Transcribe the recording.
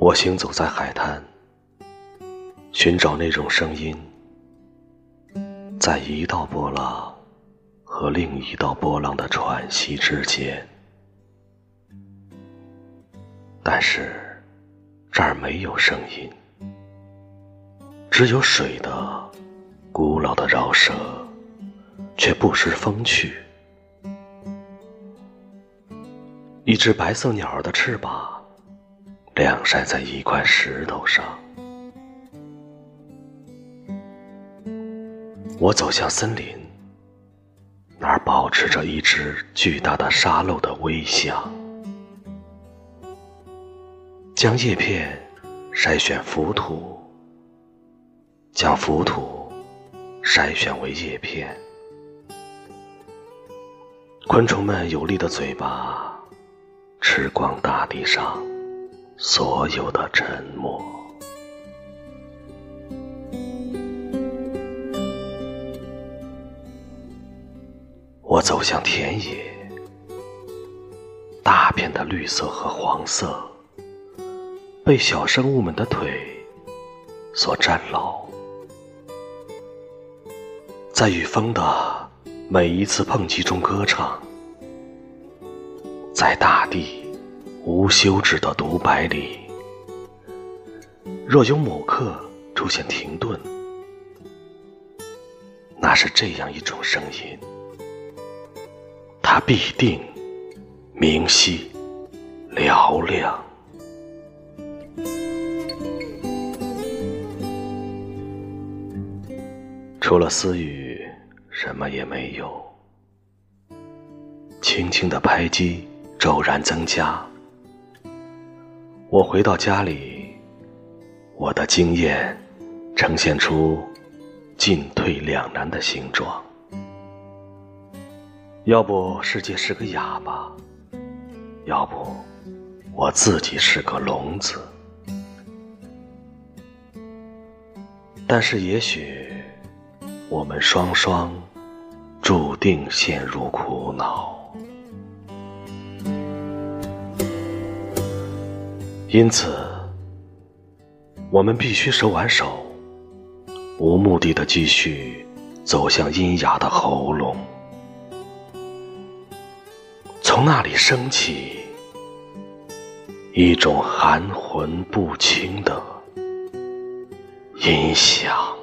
我行走在海滩，寻找那种声音，在一道波浪和另一道波浪的喘息之间。但是这儿没有声音，只有水的古老的饶舌，却不失风趣。一只白色鸟儿的翅膀。晾晒在一块石头上。我走向森林，那儿保持着一只巨大的沙漏的微笑，将叶片筛选浮土，将浮土筛选为叶片。昆虫们有力的嘴巴吃光大地上。所有的沉默。我走向田野，大片的绿色和黄色被小生物们的腿所占牢，在与风的每一次碰击中歌唱，在大地。无休止的独白里，若有某刻出现停顿，那是这样一种声音，它必定明晰嘹亮。除了私语，什么也没有。轻轻的拍击骤然增加。我回到家里，我的经验呈现出进退两难的形状。要不世界是个哑巴，要不我自己是个聋子。但是也许我们双双注定陷入苦恼。因此，我们必须手挽手，无目的的继续走向阴哑的喉咙，从那里升起一种含混不清的音响。